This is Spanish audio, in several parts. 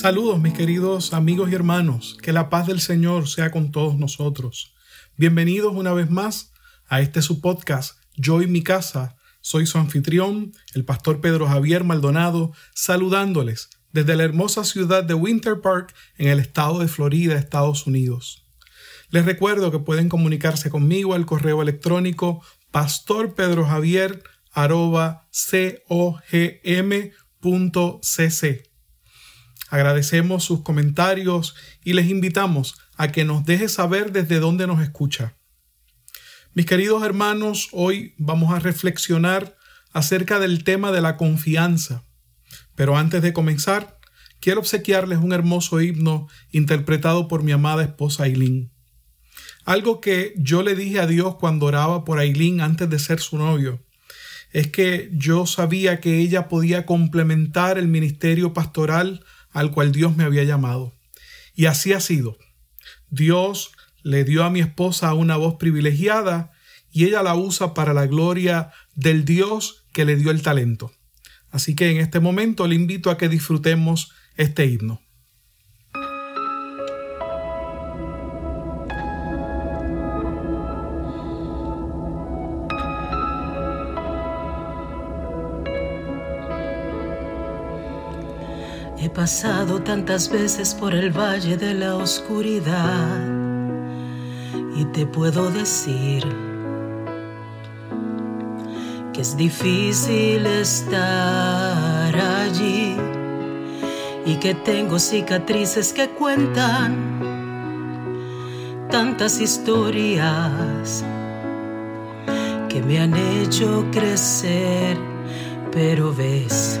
Saludos mis queridos amigos y hermanos, que la paz del Señor sea con todos nosotros. Bienvenidos una vez más a este su podcast, Yo y mi casa. Soy su anfitrión, el pastor Pedro Javier Maldonado, saludándoles desde la hermosa ciudad de Winter Park en el estado de Florida, Estados Unidos. Les recuerdo que pueden comunicarse conmigo al correo electrónico pastorpedrojavier.cogm.cc. Agradecemos sus comentarios y les invitamos a que nos deje saber desde dónde nos escucha. Mis queridos hermanos, hoy vamos a reflexionar acerca del tema de la confianza. Pero antes de comenzar, quiero obsequiarles un hermoso himno interpretado por mi amada esposa Aileen. Algo que yo le dije a Dios cuando oraba por Aileen antes de ser su novio es que yo sabía que ella podía complementar el ministerio pastoral al cual Dios me había llamado. Y así ha sido. Dios le dio a mi esposa una voz privilegiada y ella la usa para la gloria del Dios que le dio el talento. Así que en este momento le invito a que disfrutemos este himno. Pasado tantas veces por el valle de la oscuridad. Y te puedo decir que es difícil estar allí y que tengo cicatrices que cuentan tantas historias que me han hecho crecer, pero ves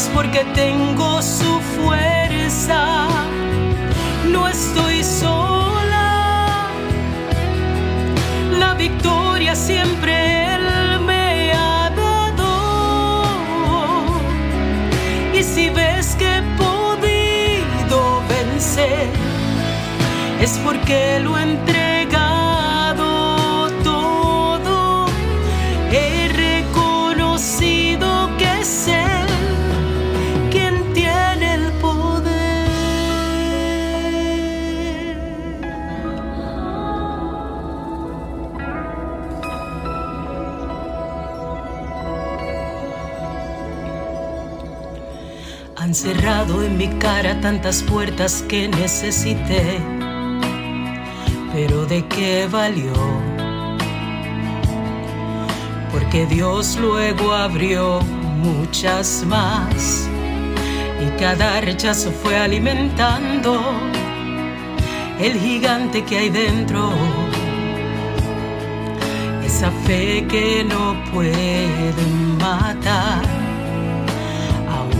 Es porque tengo su fuerza. No estoy sola. La victoria siempre Él me ha dado. Y si ves que he podido vencer, es porque lo entré Han cerrado en mi cara tantas puertas que necesité, pero ¿de qué valió? Porque Dios luego abrió muchas más y cada rechazo fue alimentando el gigante que hay dentro. Esa fe que no puede matar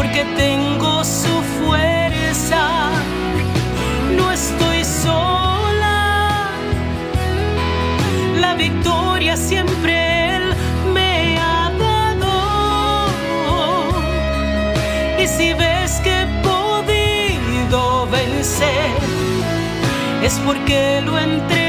porque tengo su fuerza. No estoy sola. La victoria siempre Él me ha dado. Y si ves que he podido vencer, es porque lo entré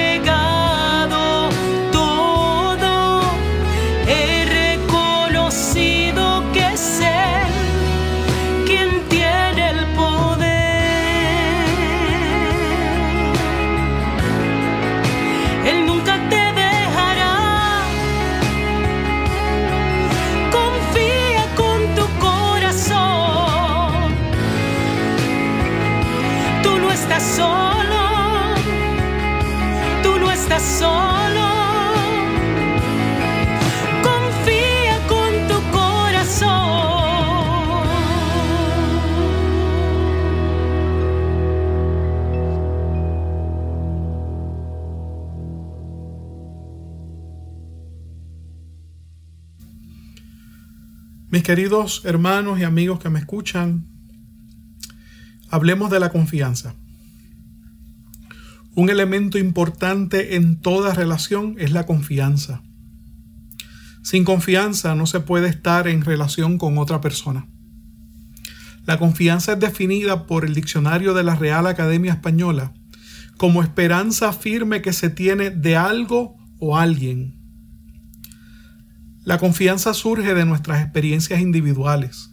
solo. Confía con tu corazón. Mis queridos hermanos y amigos que me escuchan, hablemos de la confianza. Un elemento importante en toda relación es la confianza. Sin confianza no se puede estar en relación con otra persona. La confianza es definida por el diccionario de la Real Academia Española como esperanza firme que se tiene de algo o alguien la confianza surge de nuestras experiencias individuales.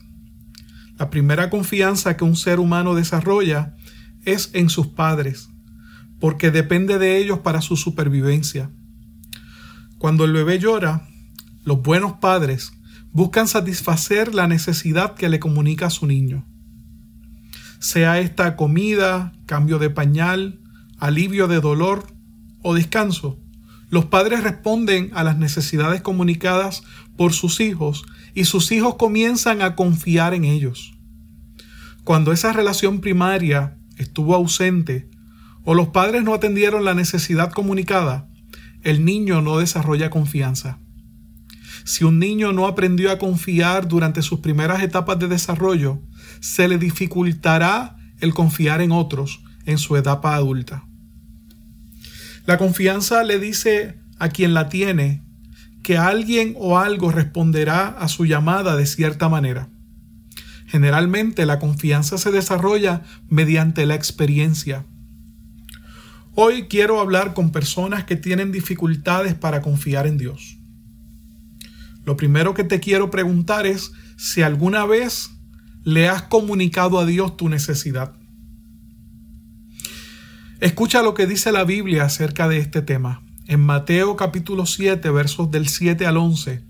La primera confianza que un ser humano desarrolla es en sus padres, porque depende de ellos para su supervivencia. Cuando el bebé llora, los buenos padres buscan satisfacer la necesidad que le comunica a su niño. Sea esta comida, cambio de pañal, alivio de dolor o descanso. Los padres responden a las necesidades comunicadas por sus hijos y sus hijos comienzan a confiar en ellos. Cuando esa relación primaria estuvo ausente o los padres no atendieron la necesidad comunicada, el niño no desarrolla confianza. Si un niño no aprendió a confiar durante sus primeras etapas de desarrollo, se le dificultará el confiar en otros en su etapa adulta. La confianza le dice a quien la tiene que alguien o algo responderá a su llamada de cierta manera. Generalmente la confianza se desarrolla mediante la experiencia. Hoy quiero hablar con personas que tienen dificultades para confiar en Dios. Lo primero que te quiero preguntar es si alguna vez le has comunicado a Dios tu necesidad. Escucha lo que dice la Biblia acerca de este tema. En Mateo capítulo 7, versos del 7 al 11,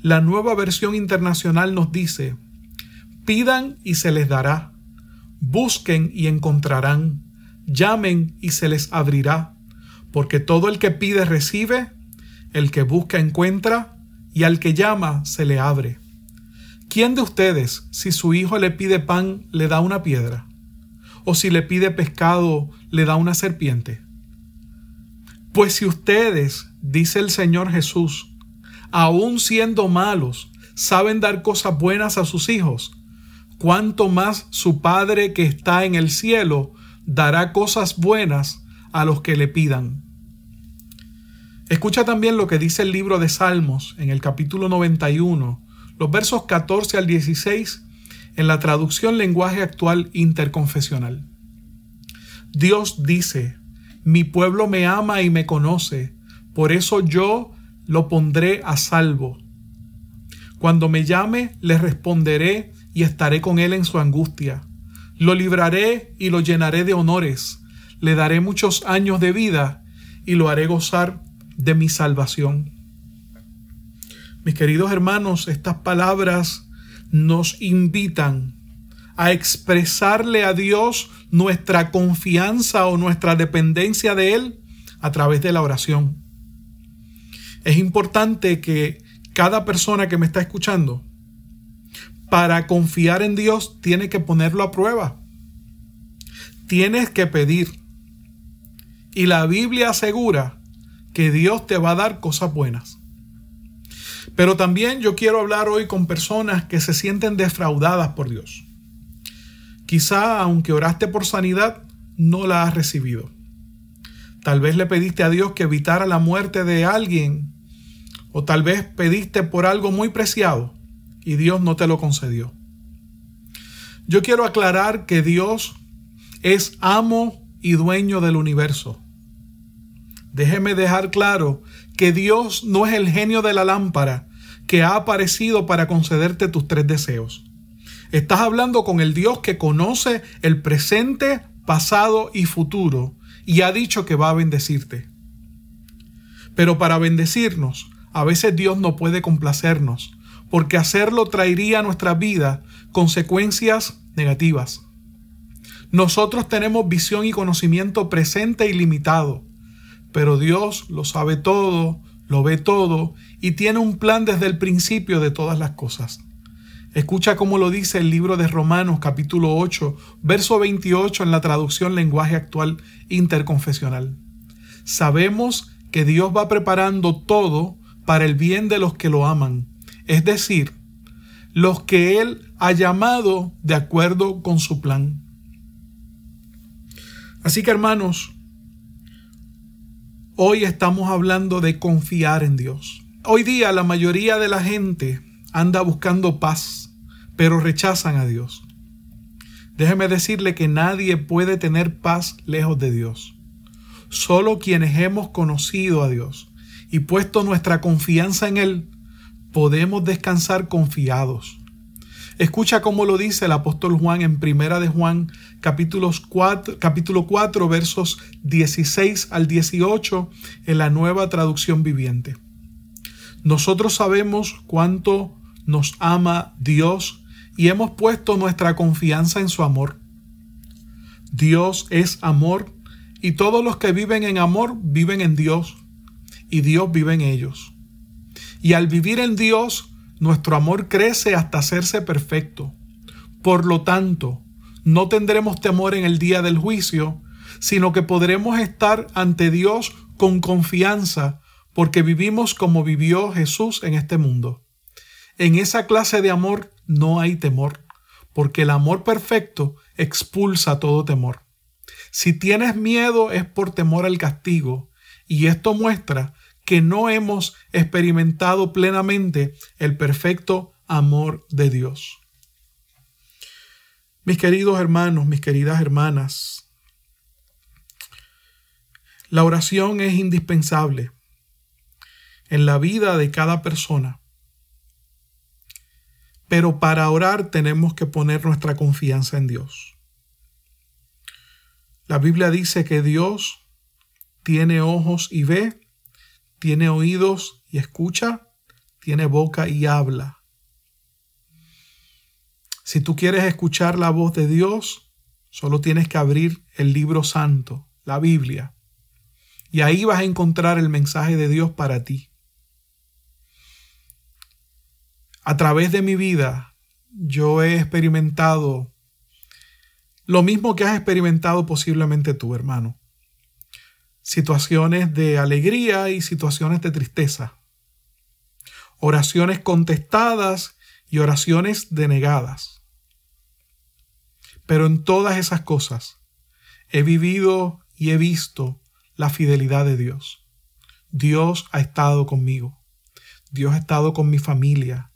la nueva versión internacional nos dice, pidan y se les dará, busquen y encontrarán, llamen y se les abrirá, porque todo el que pide recibe, el que busca encuentra, y al que llama se le abre. ¿Quién de ustedes, si su hijo le pide pan, le da una piedra? o si le pide pescado, le da una serpiente? Pues si ustedes, dice el Señor Jesús, aun siendo malos, saben dar cosas buenas a sus hijos, cuánto más su Padre que está en el cielo dará cosas buenas a los que le pidan. Escucha también lo que dice el libro de Salmos en el capítulo 91, los versos 14 al 16 en la traducción lenguaje actual interconfesional. Dios dice, mi pueblo me ama y me conoce, por eso yo lo pondré a salvo. Cuando me llame, le responderé y estaré con él en su angustia. Lo libraré y lo llenaré de honores, le daré muchos años de vida y lo haré gozar de mi salvación. Mis queridos hermanos, estas palabras nos invitan a expresarle a Dios nuestra confianza o nuestra dependencia de Él a través de la oración. Es importante que cada persona que me está escuchando, para confiar en Dios, tiene que ponerlo a prueba. Tienes que pedir. Y la Biblia asegura que Dios te va a dar cosas buenas. Pero también yo quiero hablar hoy con personas que se sienten defraudadas por Dios. Quizá aunque oraste por sanidad, no la has recibido. Tal vez le pediste a Dios que evitara la muerte de alguien o tal vez pediste por algo muy preciado y Dios no te lo concedió. Yo quiero aclarar que Dios es amo y dueño del universo. Déjeme dejar claro que Dios no es el genio de la lámpara que ha aparecido para concederte tus tres deseos. Estás hablando con el Dios que conoce el presente, pasado y futuro y ha dicho que va a bendecirte. Pero para bendecirnos, a veces Dios no puede complacernos, porque hacerlo traería a nuestra vida consecuencias negativas. Nosotros tenemos visión y conocimiento presente y limitado, pero Dios lo sabe todo, lo ve todo y tiene un plan desde el principio de todas las cosas. Escucha cómo lo dice el libro de Romanos capítulo 8, verso 28 en la traducción lenguaje actual interconfesional. Sabemos que Dios va preparando todo para el bien de los que lo aman, es decir, los que Él ha llamado de acuerdo con su plan. Así que hermanos, hoy estamos hablando de confiar en Dios. Hoy día la mayoría de la gente anda buscando paz, pero rechazan a Dios. Déjeme decirle que nadie puede tener paz lejos de Dios. Solo quienes hemos conocido a Dios y puesto nuestra confianza en Él, podemos descansar confiados. Escucha cómo lo dice el apóstol Juan en Primera de Juan, capítulos 4, capítulo 4, versos 16 al 18, en la nueva traducción viviente. Nosotros sabemos cuánto nos ama Dios y hemos puesto nuestra confianza en su amor. Dios es amor y todos los que viven en amor viven en Dios y Dios vive en ellos. Y al vivir en Dios, nuestro amor crece hasta hacerse perfecto. Por lo tanto, no tendremos temor en el día del juicio, sino que podremos estar ante Dios con confianza, porque vivimos como vivió Jesús en este mundo. En esa clase de amor no hay temor, porque el amor perfecto expulsa todo temor. Si tienes miedo es por temor al castigo, y esto muestra que no hemos experimentado plenamente el perfecto amor de Dios. Mis queridos hermanos, mis queridas hermanas, la oración es indispensable en la vida de cada persona. Pero para orar tenemos que poner nuestra confianza en Dios. La Biblia dice que Dios tiene ojos y ve, tiene oídos y escucha, tiene boca y habla. Si tú quieres escuchar la voz de Dios, solo tienes que abrir el libro santo, la Biblia, y ahí vas a encontrar el mensaje de Dios para ti. A través de mi vida, yo he experimentado lo mismo que has experimentado posiblemente tú, hermano situaciones de alegría y situaciones de tristeza, oraciones contestadas y oraciones denegadas. Pero en todas esas cosas he vivido y he visto la fidelidad de Dios. Dios ha estado conmigo. Dios ha estado con mi familia.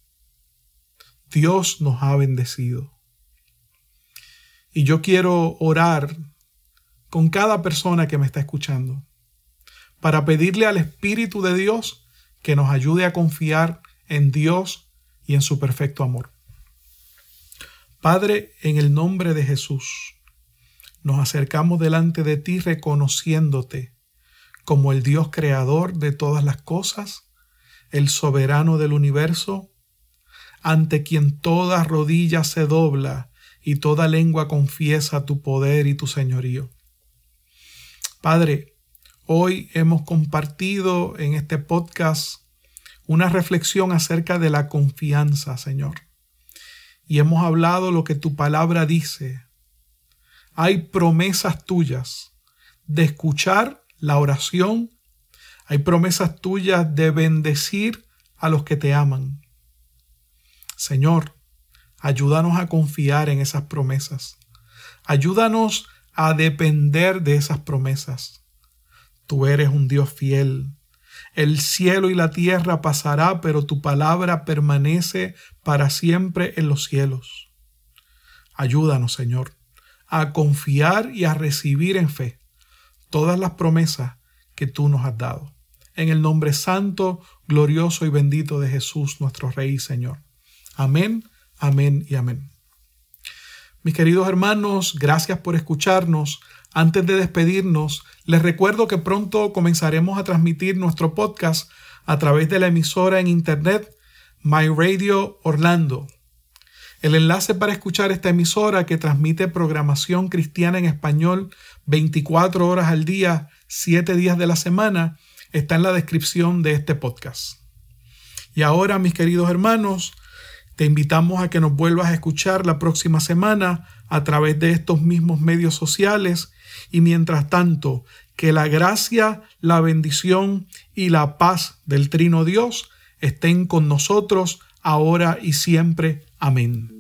Dios nos ha bendecido. Y yo quiero orar con cada persona que me está escuchando, para pedirle al Espíritu de Dios que nos ayude a confiar en Dios y en su perfecto amor. Padre, en el nombre de Jesús, nos acercamos delante de ti reconociéndote como el Dios creador de todas las cosas, el soberano del universo, ante quien toda rodilla se dobla y toda lengua confiesa tu poder y tu señorío. Padre, hoy hemos compartido en este podcast una reflexión acerca de la confianza, Señor. Y hemos hablado lo que tu palabra dice. Hay promesas tuyas de escuchar la oración. Hay promesas tuyas de bendecir a los que te aman. Señor, ayúdanos a confiar en esas promesas. Ayúdanos a depender de esas promesas. Tú eres un Dios fiel. El cielo y la tierra pasará, pero tu palabra permanece para siempre en los cielos. Ayúdanos, Señor, a confiar y a recibir en fe todas las promesas que tú nos has dado. En el nombre santo, glorioso y bendito de Jesús, nuestro Rey y Señor. Amén, amén y amén. Mis queridos hermanos, gracias por escucharnos. Antes de despedirnos, les recuerdo que pronto comenzaremos a transmitir nuestro podcast a través de la emisora en internet My Radio Orlando. El enlace para escuchar esta emisora que transmite programación cristiana en español 24 horas al día, 7 días de la semana, está en la descripción de este podcast. Y ahora, mis queridos hermanos, te invitamos a que nos vuelvas a escuchar la próxima semana a través de estos mismos medios sociales y mientras tanto, que la gracia, la bendición y la paz del Trino Dios estén con nosotros ahora y siempre. Amén.